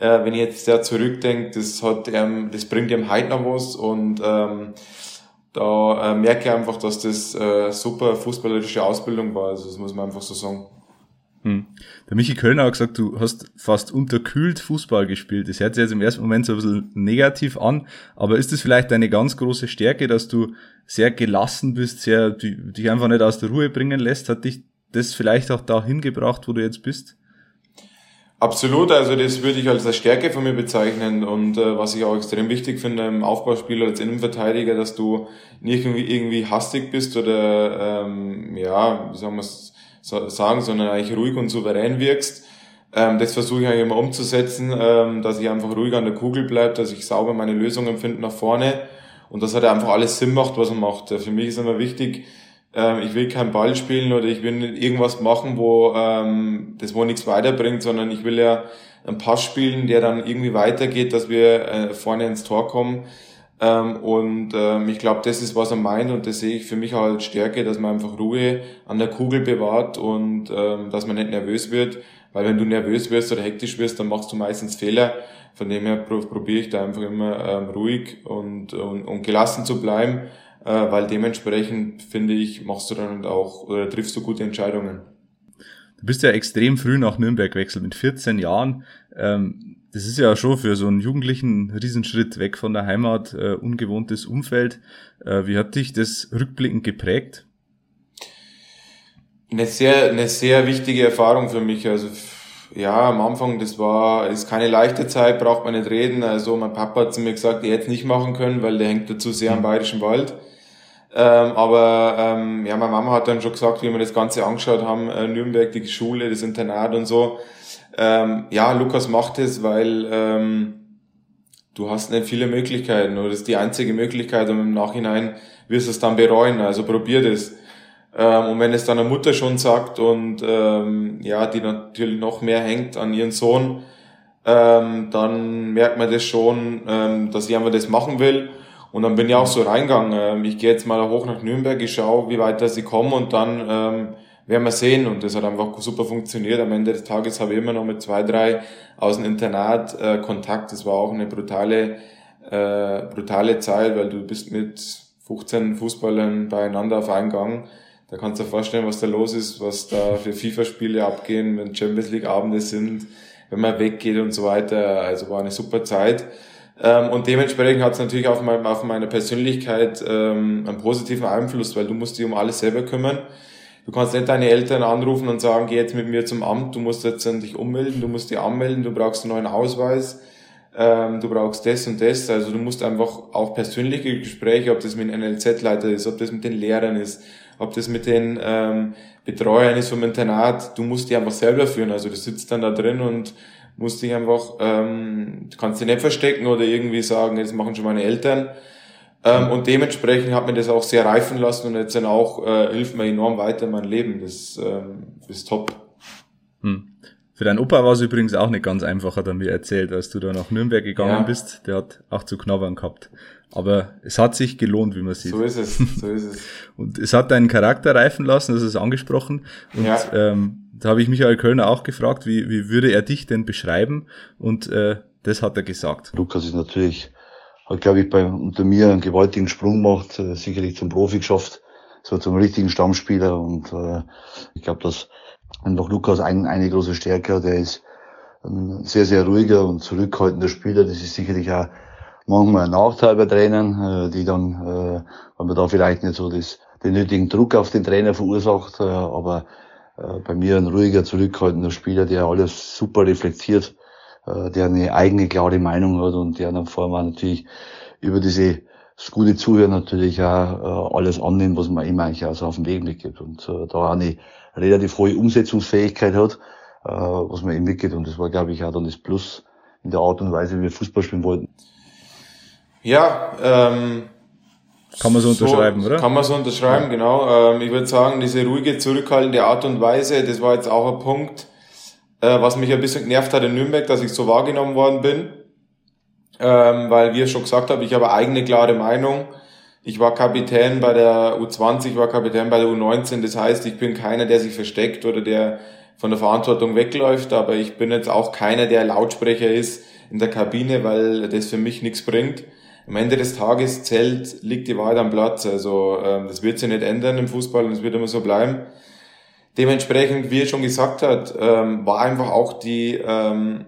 äh, wenn ich jetzt da zurückdenke, das hat, ähm, das bringt ihm heute noch was und ähm, da äh, merke ich einfach, dass das äh, super fußballerische Ausbildung war. Also das muss man einfach so sagen. Hm. Der Michi Kölner hat gesagt, du hast fast unterkühlt Fußball gespielt. Das hört sich jetzt im ersten Moment so ein bisschen negativ an, aber ist das vielleicht deine ganz große Stärke, dass du sehr gelassen bist, sehr, dich einfach nicht aus der Ruhe bringen lässt? Hat dich das vielleicht auch dahin gebracht, wo du jetzt bist? Absolut, also das würde ich als eine Stärke von mir bezeichnen und äh, was ich auch extrem wichtig finde im Aufbauspiel als Innenverteidiger, dass du nicht irgendwie, irgendwie hastig bist oder ähm, ja, wie soll man es sagen, sondern eigentlich ruhig und souverän wirkst. Ähm, das versuche ich eigentlich immer umzusetzen, ähm, dass ich einfach ruhig an der Kugel bleibe, dass ich sauber meine Lösungen finde nach vorne und dass halt einfach alles Sinn macht, was man macht. Für mich ist immer wichtig, ähm, ich will keinen Ball spielen oder ich will nicht irgendwas machen, wo ähm, das wo nichts weiterbringt, sondern ich will ja einen Pass spielen, der dann irgendwie weitergeht, dass wir äh, vorne ins Tor kommen. Ähm, und ähm, ich glaube, das ist, was er meint und das sehe ich für mich als Stärke, dass man einfach Ruhe an der Kugel bewahrt und ähm, dass man nicht nervös wird, weil wenn du nervös wirst oder hektisch wirst, dann machst du meistens Fehler. Von dem her probiere ich da einfach immer ähm, ruhig und, und, und gelassen zu bleiben äh, weil dementsprechend, finde ich, machst du dann auch oder triffst du gute Entscheidungen. Du bist ja extrem früh nach Nürnberg gewechselt, mit 14 Jahren. Ähm, das ist ja schon für so einen Jugendlichen ein Riesenschritt weg von der Heimat, äh, ungewohntes Umfeld. Äh, wie hat dich das rückblickend geprägt? Eine sehr, eine sehr wichtige Erfahrung für mich. Also ja, am Anfang, das war, ist keine leichte Zeit, braucht man nicht reden. Also mein Papa hat zu mir gesagt, ich hätte es nicht machen können, weil der hängt dazu sehr am Bayerischen Wald. Ähm, aber ähm, ja, meine Mama hat dann schon gesagt, wie wir das Ganze angeschaut haben, äh, Nürnberg, die Schule, das Internat und so. Ähm, ja, Lukas macht es, weil ähm, du hast nicht viele Möglichkeiten oder das ist die einzige Möglichkeit und im Nachhinein wirst du es dann bereuen. Also probier das. Ähm, und wenn es dann eine Mutter schon sagt und ähm, ja, die natürlich noch mehr hängt an ihren Sohn, ähm, dann merkt man das schon, ähm, dass einfach das machen will. Und dann bin ich auch so reingegangen. Ähm, ich gehe jetzt mal hoch nach Nürnberg, ich schaue, wie weit sie kommen und dann ähm, werden wir sehen. Und das hat einfach super funktioniert. Am Ende des Tages habe ich immer noch mit zwei, drei aus dem Internat äh, Kontakt. Das war auch eine brutale, äh, brutale Zeit, weil du bist mit 15 Fußballern beieinander auf einen Gang. Da kannst du dir vorstellen, was da los ist, was da für FIFA-Spiele abgehen, wenn Champions League-Abende sind, wenn man weggeht und so weiter. Also war eine super Zeit. Ähm, und dementsprechend hat es natürlich auf, mein, auf meine Persönlichkeit ähm, einen positiven Einfluss, weil du musst dich um alles selber kümmern. Du kannst nicht deine Eltern anrufen und sagen, geh jetzt mit mir zum Amt, du musst jetzt dich ummelden, du musst dich anmelden, du brauchst einen neuen Ausweis, ähm, du brauchst das und das. Also du musst einfach auch persönliche Gespräche, ob das mit einem NLZ-Leiter ist, ob das mit den Lehrern ist, ob das mit den ähm, Betreuern ist vom Internat, du musst die einfach selber führen. Also du sitzt dann da drin und musst dich einfach, ähm, du kannst dich nicht verstecken oder irgendwie sagen, das machen schon meine Eltern. Ähm, und dementsprechend hat mir das auch sehr reifen lassen und jetzt dann auch äh, hilft mir enorm weiter in meinem Leben. Das ähm, ist top. Hm. Für deinen Opa war es übrigens auch nicht ganz einfach, hat er mir erzählt, als du da nach Nürnberg gegangen ja. bist. Der hat auch zu knabbern gehabt. Aber es hat sich gelohnt, wie man sieht. So ist es, so ist es. [LAUGHS] und es hat deinen Charakter reifen lassen, das ist angesprochen. Und ja. ähm, da habe ich Michael Kölner auch gefragt, wie, wie würde er dich denn beschreiben? Und äh, das hat er gesagt. Lukas ist natürlich hat, glaube ich, bei, unter mir einen gewaltigen Sprung gemacht, äh, sicherlich zum Profi geschafft, so zum richtigen Stammspieler und äh, ich glaube, dass einfach Lukas ein, eine große Stärke hat. Er ist ein sehr, sehr ruhiger und zurückhaltender Spieler. Das ist sicherlich auch manchmal ein Nachteil bei Trainern, äh, die dann, äh, wenn man da vielleicht nicht so das, den nötigen Druck auf den Trainer verursacht, äh, aber äh, bei mir ein ruhiger, zurückhaltender Spieler, der alles super reflektiert, äh, der eine eigene, klare Meinung hat und der dann vor allem natürlich über diese das gute Zuhören natürlich auch äh, alles annimmt, was man ihm eigentlich also auf den Weg mitgibt und äh, da eine relativ hohe Umsetzungsfähigkeit hat, äh, was man ihm mitgibt und das war, glaube ich, auch dann das Plus in der Art und Weise, wie wir Fußball spielen wollten. Ja, ähm, kann man so unterschreiben, so, oder? Kann man so unterschreiben, ja. genau. Ähm, ich würde sagen, diese ruhige, zurückhaltende Art und Weise, das war jetzt auch ein Punkt, äh, was mich ein bisschen genervt hat in Nürnberg, dass ich so wahrgenommen worden bin. Ähm, weil, wie ich schon gesagt habe, ich habe eigene klare Meinung. Ich war Kapitän bei der U20, ich war Kapitän bei der U19. Das heißt, ich bin keiner, der sich versteckt oder der von der Verantwortung wegläuft. Aber ich bin jetzt auch keiner, der Lautsprecher ist in der Kabine, weil das für mich nichts bringt am Ende des Tages zählt, liegt die Wahrheit am Platz. Also ähm, das wird sich nicht ändern im Fußball und es wird immer so bleiben. Dementsprechend, wie er schon gesagt hat, ähm, war einfach auch die, ähm,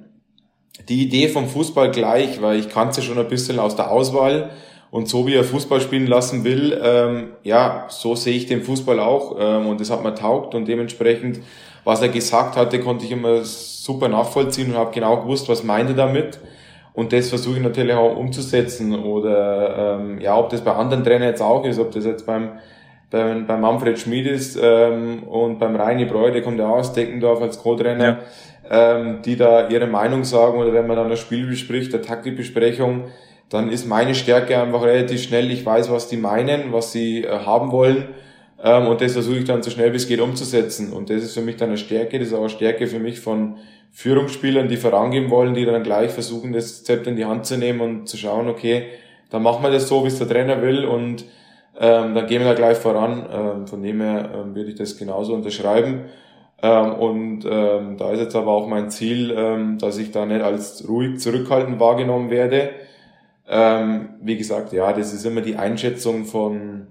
die Idee vom Fußball gleich, weil ich kannte schon ein bisschen aus der Auswahl und so wie er Fußball spielen lassen will, ähm, ja, so sehe ich den Fußball auch ähm, und das hat mir taugt und dementsprechend, was er gesagt hatte, konnte ich immer super nachvollziehen und habe genau gewusst, was meinte damit. Und das versuche ich natürlich auch umzusetzen. Oder ähm, ja, ob das bei anderen Trainern jetzt auch ist, ob das jetzt beim, beim, beim Manfred Schmid ist ähm, und beim Reini Breu, der kommt ja aus Deckendorf als Co-Trainer, ja. ähm, die da ihre Meinung sagen oder wenn man dann das Spiel bespricht, der Taktikbesprechung, dann ist meine Stärke einfach relativ schnell. Ich weiß, was die meinen, was sie äh, haben wollen. Ähm, und das versuche ich dann so schnell wie es geht umzusetzen. Und das ist für mich dann eine Stärke. Das ist auch eine Stärke für mich von Führungsspielern, die vorangehen wollen, die dann gleich versuchen, das Zepter in die Hand zu nehmen und zu schauen, okay, dann machen wir das so, wie es der Trainer will und ähm, dann gehen wir da gleich voran. Ähm, von dem her ähm, würde ich das genauso unterschreiben. Ähm, und ähm, da ist jetzt aber auch mein Ziel, ähm, dass ich da nicht als ruhig zurückhaltend wahrgenommen werde. Ähm, wie gesagt, ja, das ist immer die Einschätzung von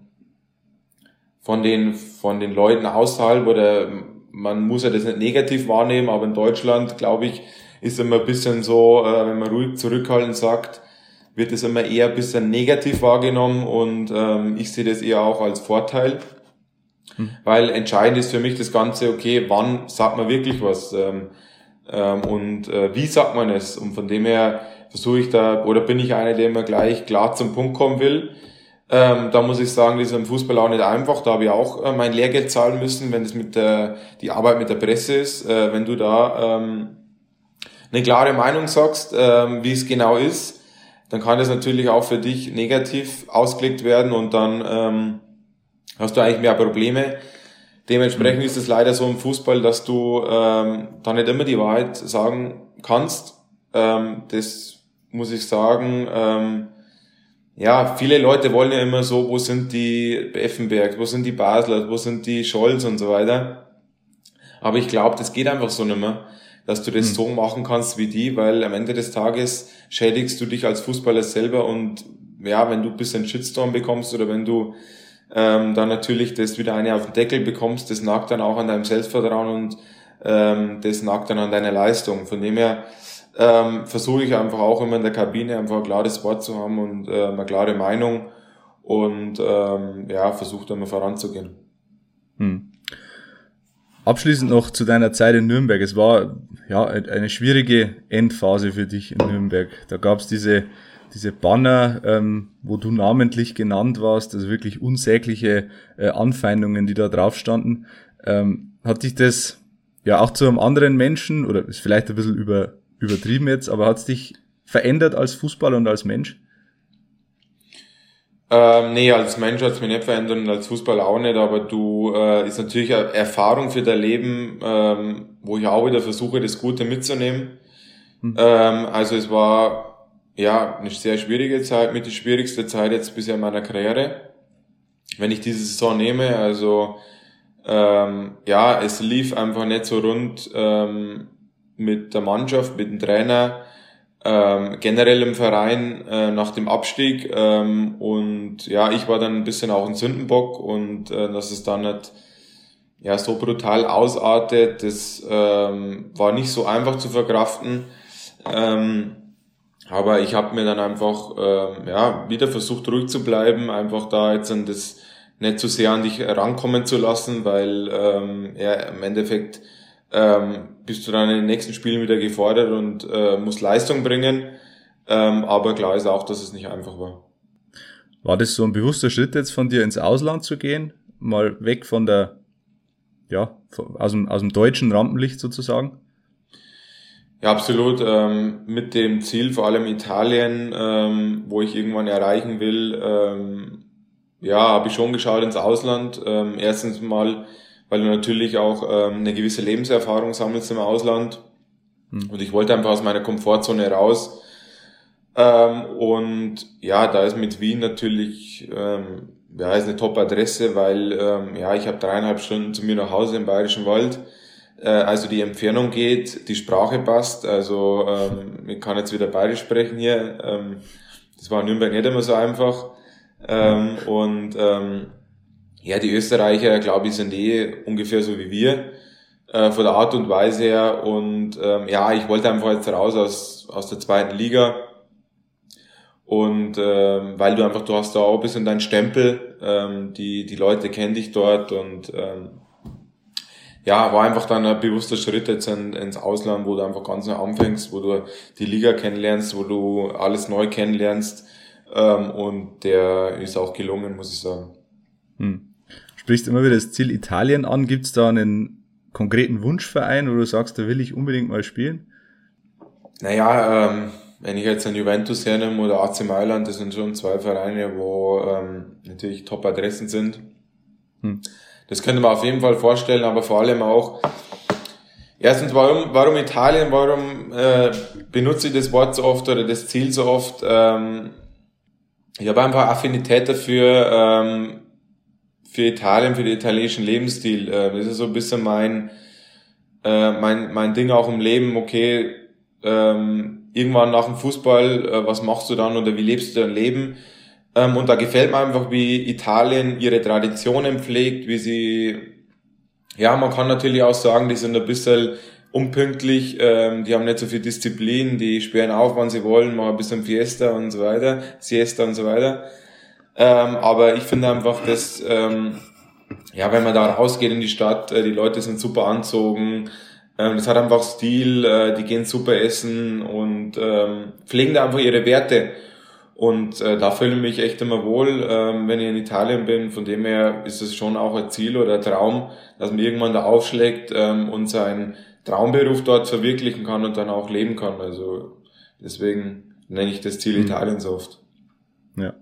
von den von den Leuten außerhalb oder man muss ja das nicht negativ wahrnehmen, aber in Deutschland, glaube ich, ist immer ein bisschen so, äh, wenn man ruhig zurückhaltend sagt, wird es immer eher ein bisschen negativ wahrgenommen und ähm, ich sehe das eher auch als Vorteil. Hm. Weil entscheidend ist für mich das Ganze, okay, wann sagt man wirklich was ähm, ähm, und äh, wie sagt man es? Und von dem her versuche ich da, oder bin ich einer, der immer gleich klar zum Punkt kommen will. Ähm, da muss ich sagen, das ist im Fußball auch nicht einfach. Da habe ich auch äh, mein Lehrgeld zahlen müssen, wenn das mit der die Arbeit mit der Presse ist. Äh, wenn du da ähm, eine klare Meinung sagst, ähm, wie es genau ist, dann kann das natürlich auch für dich negativ ausgelegt werden und dann ähm, hast du eigentlich mehr Probleme. Dementsprechend ist es leider so im Fußball, dass du ähm, da nicht immer die Wahrheit sagen kannst. Ähm, das muss ich sagen. Ähm, ja, viele Leute wollen ja immer so, wo sind die Effenberg, wo sind die Basler, wo sind die Scholz und so weiter. Aber ich glaube, das geht einfach so nicht mehr, dass du das mhm. so machen kannst wie die, weil am Ende des Tages schädigst du dich als Fußballer selber und ja, wenn du ein bisschen Shitstorm bekommst oder wenn du ähm, dann natürlich das wieder eine auf den Deckel bekommst, das nagt dann auch an deinem Selbstvertrauen und ähm, das nagt dann an deiner Leistung. Von dem her ähm, versuche ich einfach auch immer in der Kabine einfach ein klares Wort zu haben und äh, eine klare Meinung und ähm, ja, versuche dann mal voranzugehen. Hm. Abschließend noch zu deiner Zeit in Nürnberg. Es war ja eine schwierige Endphase für dich in Nürnberg. Da gab es diese, diese Banner, ähm, wo du namentlich genannt warst, also wirklich unsägliche äh, Anfeindungen, die da drauf standen. Ähm, hat dich das ja auch zu einem anderen Menschen oder ist vielleicht ein bisschen über, übertrieben jetzt, aber hat es dich verändert als Fußballer und als Mensch? Ähm, nee, als Mensch hat es mich nicht verändert und als Fußballer auch nicht, aber du äh, ist natürlich eine Erfahrung für dein Leben, ähm, wo ich auch wieder versuche, das Gute mitzunehmen. Hm. Ähm, also es war ja eine sehr schwierige Zeit, mit die schwierigste Zeit jetzt bisher in meiner Karriere. Wenn ich diese Saison nehme, also ähm, ja, es lief einfach nicht so rund. Ähm, mit der Mannschaft, mit dem Trainer. ähm, generell im Verein äh, nach dem Abstieg. Ähm, und ja, ich war dann ein bisschen auch ein Sündenbock und äh, dass es dann nicht ja, so brutal ausartet, das ähm, war nicht so einfach zu verkraften. Ähm, aber ich habe mir dann einfach ähm, ja, wieder versucht, ruhig zu bleiben, einfach da jetzt an das nicht zu sehr an dich rankommen zu lassen, weil ähm, ja, im Endeffekt ähm, bist du dann in den nächsten Spielen wieder gefordert und äh, musst Leistung bringen. Ähm, aber klar ist auch, dass es nicht einfach war. War das so ein bewusster Schritt jetzt von dir ins Ausland zu gehen? Mal weg von der, ja, aus dem, aus dem deutschen Rampenlicht sozusagen? Ja, absolut. Ähm, mit dem Ziel, vor allem Italien, ähm, wo ich irgendwann erreichen will, ähm, ja, habe ich schon geschaut ins Ausland. Ähm, erstens mal, weil du natürlich auch ähm, eine gewisse Lebenserfahrung sammelst im Ausland. Hm. Und ich wollte einfach aus meiner Komfortzone raus. Ähm, und ja, da ist mit Wien natürlich, ähm, ja, ist eine Top-Adresse, weil ähm, ja, ich habe dreieinhalb Stunden zu mir nach Hause im Bayerischen Wald. Äh, also die Entfernung geht, die Sprache passt. Also ähm, ich kann jetzt wieder Bayerisch sprechen hier. Ähm, das war in Nürnberg nicht immer so einfach. Ähm, und ähm, ja, die Österreicher, glaube ich, sind eh ungefähr so wie wir äh, von der Art und Weise her. Und ähm, ja, ich wollte einfach jetzt raus aus, aus der zweiten Liga. Und ähm, weil du einfach, du hast da auch ein bisschen deinen Stempel, ähm, die, die Leute kennen dich dort und ähm, ja, war einfach dann ein bewusster Schritt jetzt in, ins Ausland, wo du einfach ganz neu anfängst, wo du die Liga kennenlernst, wo du alles neu kennenlernst ähm, und der ist auch gelungen, muss ich sagen. Hm. Sprichst immer wieder das Ziel Italien an. Gibt es da einen konkreten Wunschverein, wo du sagst, da will ich unbedingt mal spielen? Naja, ähm, wenn ich jetzt an Juventus hernehme oder AC Mailand, das sind schon zwei Vereine, wo ähm, natürlich Top-Adressen sind. Hm. Das könnte man auf jeden Fall vorstellen, aber vor allem auch, erstens, warum, warum Italien, warum äh, benutze ich das Wort so oft oder das Ziel so oft? Ähm, ich habe einfach Affinität dafür, ähm, für Italien, für den italienischen Lebensstil. Äh, das ist so ein bisschen mein, äh, mein, mein Ding auch im Leben, okay, ähm, irgendwann nach dem Fußball, äh, was machst du dann oder wie lebst du dein Leben? Ähm, und da gefällt mir einfach, wie Italien ihre Traditionen pflegt, wie sie, ja, man kann natürlich auch sagen, die sind ein bisschen unpünktlich, ähm, die haben nicht so viel Disziplin, die sperren auf, wann sie wollen, machen ein bisschen Fiesta und so weiter, Siesta und so weiter. Ähm, aber ich finde einfach, dass, ähm, ja, wenn man da rausgeht in die Stadt, äh, die Leute sind super anzogen, ähm, das hat einfach Stil, äh, die gehen super essen und ähm, pflegen da einfach ihre Werte. Und äh, da fühle ich mich echt immer wohl, ähm, wenn ich in Italien bin. Von dem her ist es schon auch ein Ziel oder ein Traum, dass man irgendwann da aufschlägt ähm, und sein Traumberuf dort verwirklichen kann und dann auch leben kann. Also deswegen nenne ich das Ziel mhm. Italiens oft. Ja.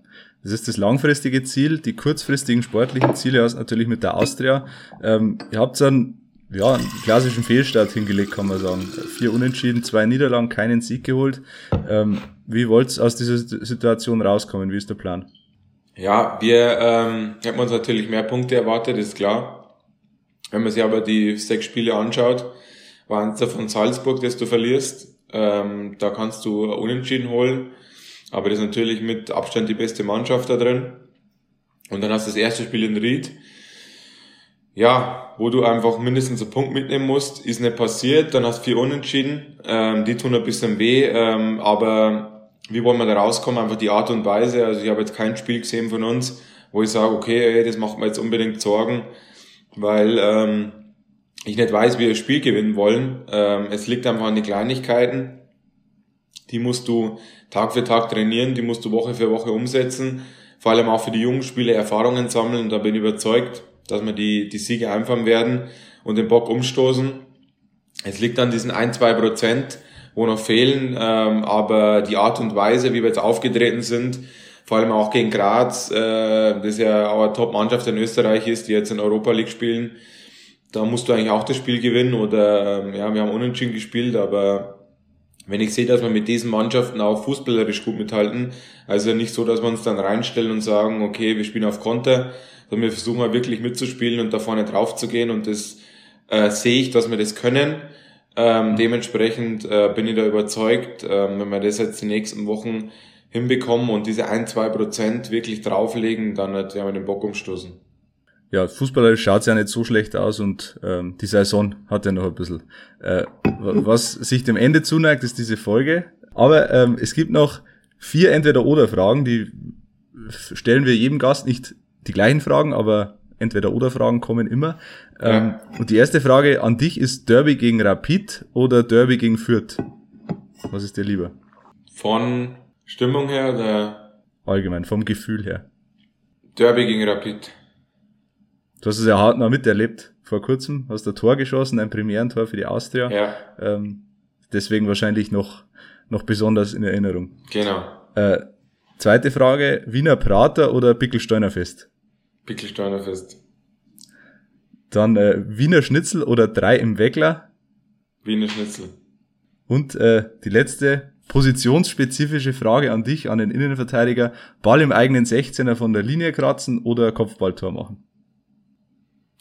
Das ist das langfristige Ziel. Die kurzfristigen sportlichen Ziele hast natürlich mit der Austria. Ähm, ihr habt dann ja, einen klassischen Fehlstart hingelegt, kann man sagen. Vier Unentschieden, zwei Niederlagen, keinen Sieg geholt. Ähm, wie wollt ihr aus dieser Situation rauskommen? Wie ist der Plan? Ja, wir ähm, hätten uns natürlich mehr Punkte erwartet, ist klar. Wenn man sich aber die sechs Spiele anschaut, waren es von Salzburg, das du verlierst. Ähm, da kannst du Unentschieden holen. Aber das ist natürlich mit Abstand die beste Mannschaft da drin. Und dann hast du das erste Spiel in Ried. Ja, wo du einfach mindestens einen Punkt mitnehmen musst, ist nicht passiert. Dann hast du vier Unentschieden. Ähm, die tun ein bisschen weh. Ähm, aber wie wollen wir da rauskommen? Einfach die Art und Weise. Also ich habe jetzt kein Spiel gesehen von uns, wo ich sage, okay, ey, das macht mir jetzt unbedingt Sorgen. Weil ähm, ich nicht weiß, wie wir das Spiel gewinnen wollen. Ähm, es liegt einfach an den Kleinigkeiten. Die musst du Tag für Tag trainieren, die musst du Woche für Woche umsetzen. Vor allem auch für die jungen Spieler Erfahrungen sammeln. Und da bin ich überzeugt, dass wir die, die Siege einfahren werden und den Bock umstoßen. Es liegt an diesen ein, zwei Prozent, wo noch fehlen. Ähm, aber die Art und Weise, wie wir jetzt aufgetreten sind, vor allem auch gegen Graz, äh, das ja auch eine Top-Mannschaft in Österreich ist, die jetzt in Europa League spielen, da musst du eigentlich auch das Spiel gewinnen oder ähm, ja, wir haben unentschieden gespielt, aber wenn ich sehe, dass wir mit diesen Mannschaften auch fußballerisch gut mithalten, also nicht so, dass wir uns dann reinstellen und sagen, okay, wir spielen auf Konter, sondern wir versuchen mal wirklich mitzuspielen und da vorne drauf zu gehen und das äh, sehe ich, dass wir das können. Ähm, dementsprechend äh, bin ich da überzeugt, ähm, wenn wir das jetzt die nächsten Wochen hinbekommen und diese ein, zwei Prozent wirklich drauflegen, dann werden wir den Bock umstoßen. Ja, fußballerisch schaut's ja nicht so schlecht aus und ähm, die Saison hat ja noch ein bisschen. Äh, was sich dem Ende zuneigt, ist diese Folge. Aber ähm, es gibt noch vier Entweder-Oder-Fragen, die stellen wir jedem Gast nicht die gleichen Fragen, aber Entweder-Oder-Fragen kommen immer. Ja. Ähm, und die erste Frage an dich ist Derby gegen Rapid oder Derby gegen Fürth? Was ist dir lieber? Von Stimmung her oder? Allgemein, vom Gefühl her. Derby gegen Rapid. Du hast es ja hautnah miterlebt vor kurzem, hast ein Tor geschossen, ein Premierentor für die Austria. Ja. Ähm, deswegen wahrscheinlich noch, noch besonders in Erinnerung. Genau. Äh, zweite Frage, Wiener Prater oder Pickelsteiner Fest? Pickelsteiner Fest. Dann äh, Wiener Schnitzel oder drei im Weckler? Wiener Schnitzel. Und äh, die letzte positionsspezifische Frage an dich, an den Innenverteidiger. Ball im eigenen 16er von der Linie kratzen oder Kopfballtor machen?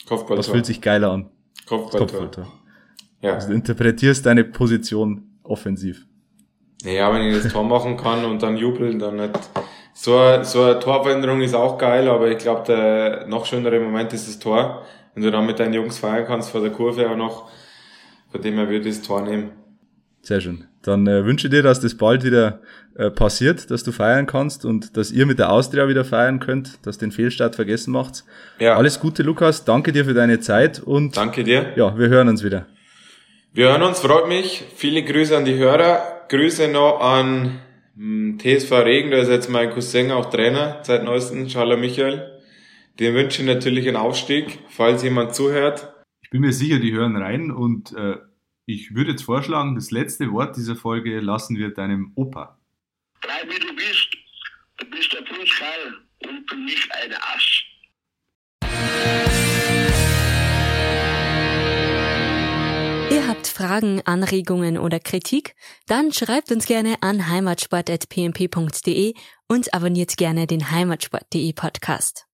Kopfballtor. Was fühlt sich geiler an? Kopfballtor. Kopfballtor. Ja. Also du interpretierst deine Position offensiv. Naja, wenn ich das Tor machen kann und dann jubeln, dann nicht. So, so eine Torveränderung ist auch geil, aber ich glaube, der noch schönere Moment ist das Tor. Wenn du dann mit deinen Jungs feiern kannst vor der Kurve auch noch, von dem her würde ich das Tor nehmen. Sehr schön. Dann äh, wünsche dir, dass das bald wieder äh, passiert, dass du feiern kannst und dass ihr mit der Austria wieder feiern könnt, dass den Fehlstart vergessen macht. Ja. Alles Gute, Lukas. Danke dir für deine Zeit und danke dir. Ja, wir hören uns wieder. Wir hören uns, freut mich. Viele Grüße an die Hörer. Grüße noch an hm, TSV Regen, da ist jetzt mein Cousin auch Trainer seit neuestem, Charles Michael. Dem wünsche ich natürlich einen Aufstieg, falls jemand zuhört. Ich bin mir sicher, die hören rein und äh, ich würde jetzt vorschlagen, das letzte Wort dieser Folge lassen wir deinem Opa. Bleib wie du bist, du bist der Fußball und du nicht ein Asch. Ihr habt Fragen, Anregungen oder Kritik? Dann schreibt uns gerne an heimatsport.pmp.de und abonniert gerne den heimatsport.de Podcast.